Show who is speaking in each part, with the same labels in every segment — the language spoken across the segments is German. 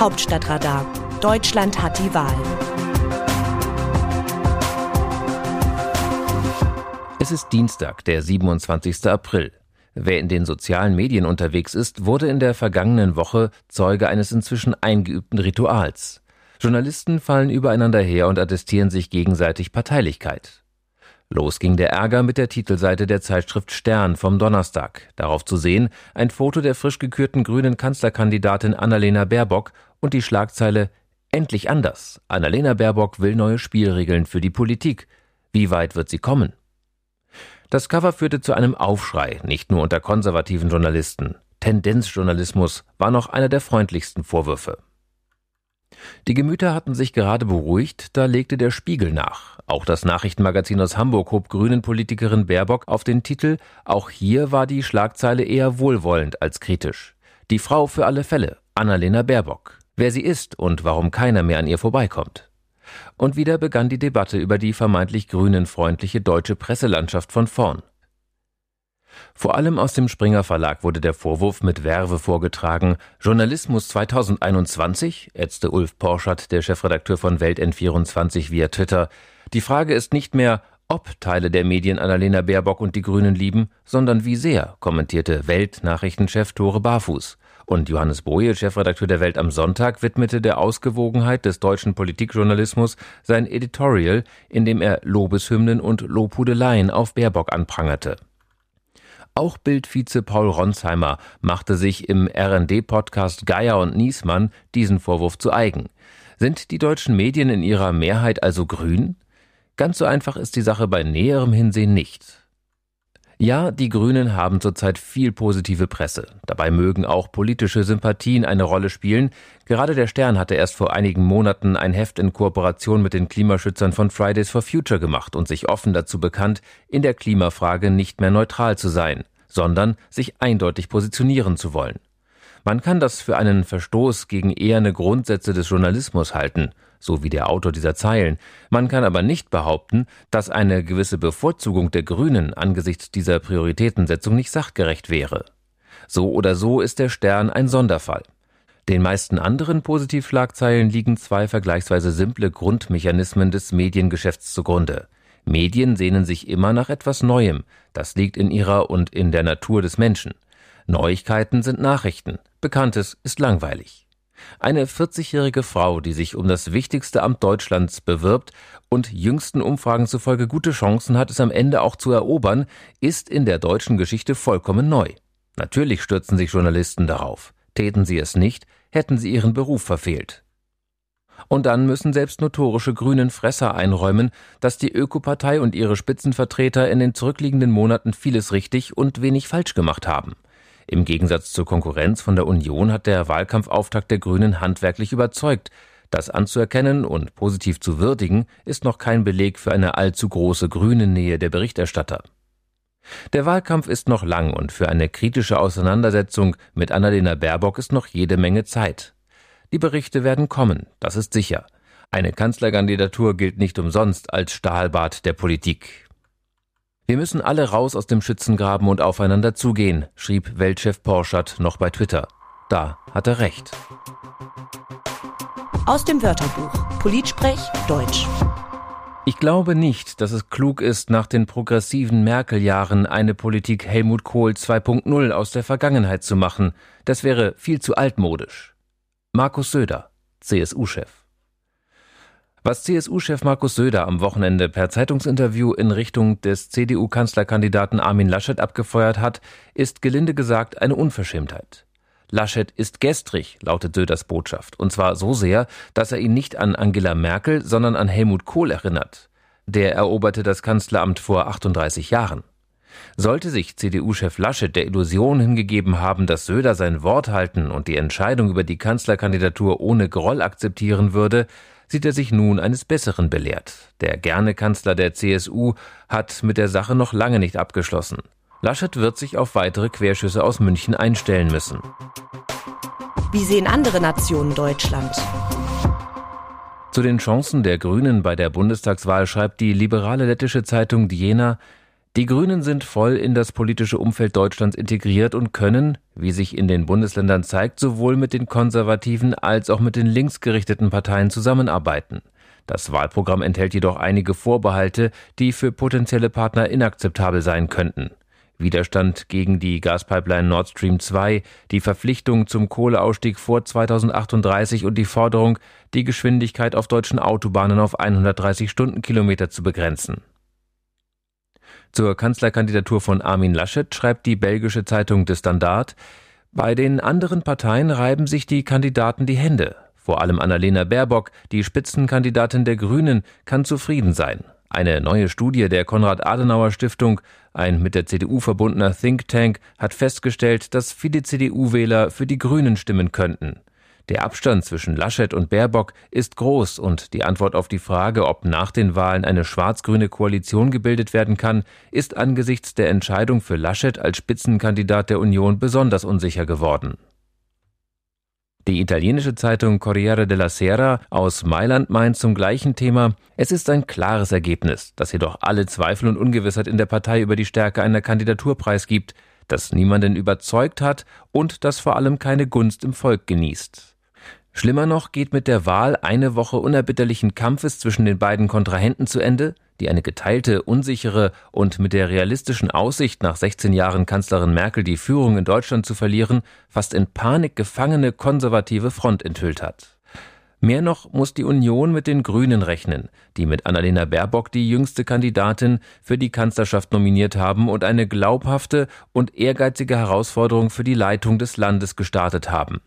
Speaker 1: Hauptstadtradar. Deutschland hat die Wahl.
Speaker 2: Es ist Dienstag, der 27. April. Wer in den sozialen Medien unterwegs ist, wurde in der vergangenen Woche Zeuge eines inzwischen eingeübten Rituals. Journalisten fallen übereinander her und attestieren sich gegenseitig Parteilichkeit. Los ging der Ärger mit der Titelseite der Zeitschrift Stern vom Donnerstag. Darauf zu sehen ein Foto der frisch gekürten grünen Kanzlerkandidatin Annalena Baerbock und die Schlagzeile Endlich anders. Annalena Baerbock will neue Spielregeln für die Politik. Wie weit wird sie kommen? Das Cover führte zu einem Aufschrei, nicht nur unter konservativen Journalisten. Tendenzjournalismus war noch einer der freundlichsten Vorwürfe. Die Gemüter hatten sich gerade beruhigt, da legte der Spiegel nach. Auch das Nachrichtenmagazin aus Hamburg hob grünen Politikerin Baerbock auf den Titel, auch hier war die Schlagzeile eher wohlwollend als kritisch. Die Frau für alle Fälle, Annalena Baerbock. Wer sie ist und warum keiner mehr an ihr vorbeikommt. Und wieder begann die Debatte über die vermeintlich grünenfreundliche deutsche Presselandschaft von vorn. Vor allem aus dem Springer Verlag wurde der Vorwurf mit Werbe vorgetragen. Journalismus 2021, ätzte Ulf Porschert, der Chefredakteur von Welt N24 via Twitter. Die Frage ist nicht mehr, ob Teile der Medien Annalena Baerbock und die Grünen lieben, sondern wie sehr, kommentierte Weltnachrichtenchef Tore Barfuß. Und Johannes Boje, Chefredakteur der Welt am Sonntag, widmete der Ausgewogenheit des deutschen Politikjournalismus sein Editorial, in dem er Lobeshymnen und Lobhudeleien auf Baerbock anprangerte. Auch Bildvize Paul Ronsheimer machte sich im RD-Podcast Geier und Niesmann diesen Vorwurf zu eigen. Sind die deutschen Medien in ihrer Mehrheit also grün? Ganz so einfach ist die Sache bei näherem Hinsehen nicht. Ja, die Grünen haben zurzeit viel positive Presse. Dabei mögen auch politische Sympathien eine Rolle spielen. Gerade der Stern hatte erst vor einigen Monaten ein Heft in Kooperation mit den Klimaschützern von Fridays for Future gemacht und sich offen dazu bekannt, in der Klimafrage nicht mehr neutral zu sein, sondern sich eindeutig positionieren zu wollen. Man kann das für einen Verstoß gegen eherne Grundsätze des Journalismus halten so wie der Autor dieser Zeilen. Man kann aber nicht behaupten, dass eine gewisse Bevorzugung der Grünen angesichts dieser Prioritätensetzung nicht sachgerecht wäre. So oder so ist der Stern ein Sonderfall. Den meisten anderen Positivschlagzeilen liegen zwei vergleichsweise simple Grundmechanismen des Mediengeschäfts zugrunde. Medien sehnen sich immer nach etwas Neuem, das liegt in ihrer und in der Natur des Menschen. Neuigkeiten sind Nachrichten, Bekanntes ist langweilig. Eine 40-jährige Frau, die sich um das wichtigste Amt Deutschlands bewirbt und jüngsten Umfragen zufolge gute Chancen hat, es am Ende auch zu erobern, ist in der deutschen Geschichte vollkommen neu. Natürlich stürzen sich Journalisten darauf. Täten sie es nicht, hätten sie ihren Beruf verfehlt. Und dann müssen selbst notorische grünen Fresser einräumen, dass die Ökopartei und ihre Spitzenvertreter in den zurückliegenden Monaten vieles richtig und wenig falsch gemacht haben. Im Gegensatz zur Konkurrenz von der Union hat der Wahlkampfauftakt der Grünen handwerklich überzeugt. Das anzuerkennen und positiv zu würdigen, ist noch kein Beleg für eine allzu große grüne Nähe der Berichterstatter. Der Wahlkampf ist noch lang und für eine kritische Auseinandersetzung mit Annalena Baerbock ist noch jede Menge Zeit. Die Berichte werden kommen, das ist sicher. Eine Kanzlerkandidatur gilt nicht umsonst als Stahlbad der Politik. Wir müssen alle raus aus dem Schützengraben und aufeinander zugehen, schrieb Weltchef Porschert noch bei Twitter. Da hat er recht.
Speaker 1: Aus dem Wörterbuch Politsprech Deutsch.
Speaker 2: Ich glaube nicht, dass es klug ist, nach den progressiven Merkel-Jahren eine Politik Helmut Kohl 2.0 aus der Vergangenheit zu machen. Das wäre viel zu altmodisch. Markus Söder, CSU-Chef. Was CSU-Chef Markus Söder am Wochenende per Zeitungsinterview in Richtung des CDU-Kanzlerkandidaten Armin Laschet abgefeuert hat, ist gelinde gesagt eine Unverschämtheit. Laschet ist gestrig, lautet Söders Botschaft, und zwar so sehr, dass er ihn nicht an Angela Merkel, sondern an Helmut Kohl erinnert. Der eroberte das Kanzleramt vor 38 Jahren. Sollte sich CDU-Chef Laschet der Illusion hingegeben haben, dass Söder sein Wort halten und die Entscheidung über die Kanzlerkandidatur ohne Groll akzeptieren würde, sieht er sich nun eines Besseren belehrt. Der gerne Kanzler der CSU hat mit der Sache noch lange nicht abgeschlossen. Laschet wird sich auf weitere Querschüsse aus München einstellen müssen.
Speaker 1: Wie sehen andere Nationen Deutschland?
Speaker 2: Zu den Chancen der Grünen bei der Bundestagswahl schreibt die liberale lettische Zeitung Diena, Die Grünen sind voll in das politische Umfeld Deutschlands integriert und können, wie sich in den Bundesländern zeigt, sowohl mit den konservativen als auch mit den linksgerichteten Parteien zusammenarbeiten. Das Wahlprogramm enthält jedoch einige Vorbehalte, die für potenzielle Partner inakzeptabel sein könnten. Widerstand gegen die Gaspipeline Nord Stream 2, die Verpflichtung zum Kohleausstieg vor 2038 und die Forderung, die Geschwindigkeit auf deutschen Autobahnen auf 130 Stundenkilometer zu begrenzen. Zur Kanzlerkandidatur von Armin Laschet schreibt die belgische Zeitung De Standard, bei den anderen Parteien reiben sich die Kandidaten die Hände. Vor allem Annalena Baerbock, die Spitzenkandidatin der Grünen, kann zufrieden sein. Eine neue Studie der Konrad-Adenauer-Stiftung, ein mit der CDU verbundener Think Tank, hat festgestellt, dass viele CDU-Wähler für die Grünen stimmen könnten. Der Abstand zwischen Laschet und Baerbock ist groß und die Antwort auf die Frage, ob nach den Wahlen eine schwarz-grüne Koalition gebildet werden kann, ist angesichts der Entscheidung für Laschet als Spitzenkandidat der Union besonders unsicher geworden. Die italienische Zeitung Corriere della Sera aus Mailand meint zum gleichen Thema, es ist ein klares Ergebnis, das jedoch alle Zweifel und Ungewissheit in der Partei über die Stärke einer Kandidatur preisgibt, das niemanden überzeugt hat und das vor allem keine Gunst im Volk genießt. Schlimmer noch geht mit der Wahl eine Woche unerbitterlichen Kampfes zwischen den beiden Kontrahenten zu Ende, die eine geteilte, unsichere und mit der realistischen Aussicht, nach 16 Jahren Kanzlerin Merkel die Führung in Deutschland zu verlieren, fast in Panik gefangene konservative Front enthüllt hat. Mehr noch muss die Union mit den Grünen rechnen, die mit Annalena Baerbock die jüngste Kandidatin für die Kanzlerschaft nominiert haben und eine glaubhafte und ehrgeizige Herausforderung für die Leitung des Landes gestartet haben.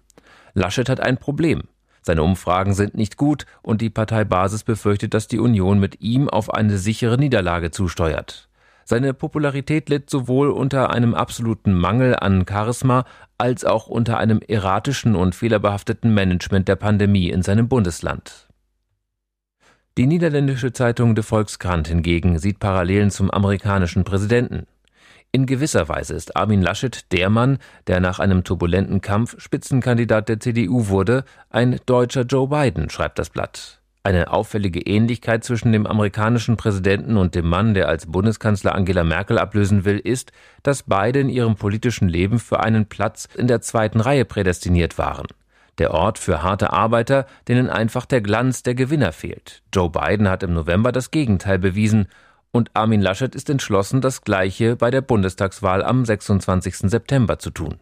Speaker 2: Laschet hat ein Problem. Seine Umfragen sind nicht gut und die Parteibasis befürchtet, dass die Union mit ihm auf eine sichere Niederlage zusteuert. Seine Popularität litt sowohl unter einem absoluten Mangel an Charisma als auch unter einem erratischen und fehlerbehafteten Management der Pandemie in seinem Bundesland. Die niederländische Zeitung De Volkskrant hingegen sieht Parallelen zum amerikanischen Präsidenten. In gewisser Weise ist Armin Laschet der Mann, der nach einem turbulenten Kampf Spitzenkandidat der CDU wurde, ein deutscher Joe Biden, schreibt das Blatt. Eine auffällige Ähnlichkeit zwischen dem amerikanischen Präsidenten und dem Mann, der als Bundeskanzler Angela Merkel ablösen will, ist, dass beide in ihrem politischen Leben für einen Platz in der zweiten Reihe prädestiniert waren. Der Ort für harte Arbeiter, denen einfach der Glanz der Gewinner fehlt. Joe Biden hat im November das Gegenteil bewiesen und Armin Laschet ist entschlossen, das Gleiche bei der Bundestagswahl am 26. September zu tun.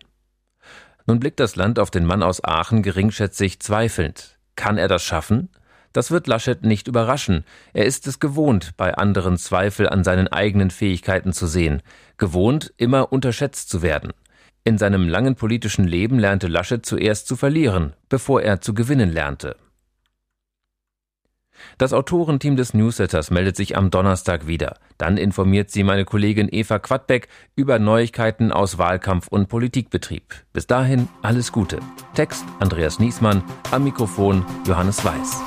Speaker 2: Nun blickt das Land auf den Mann aus Aachen geringschätzig zweifelnd. Kann er das schaffen? Das wird Laschet nicht überraschen. Er ist es gewohnt, bei anderen Zweifel an seinen eigenen Fähigkeiten zu sehen, gewohnt, immer unterschätzt zu werden. In seinem langen politischen Leben lernte Laschet zuerst zu verlieren, bevor er zu gewinnen lernte. Das Autorenteam des Newsletters meldet sich am Donnerstag wieder. Dann informiert sie meine Kollegin Eva Quadbeck über Neuigkeiten aus Wahlkampf und Politikbetrieb. Bis dahin alles Gute. Text Andreas Niesmann, am Mikrofon Johannes Weiß.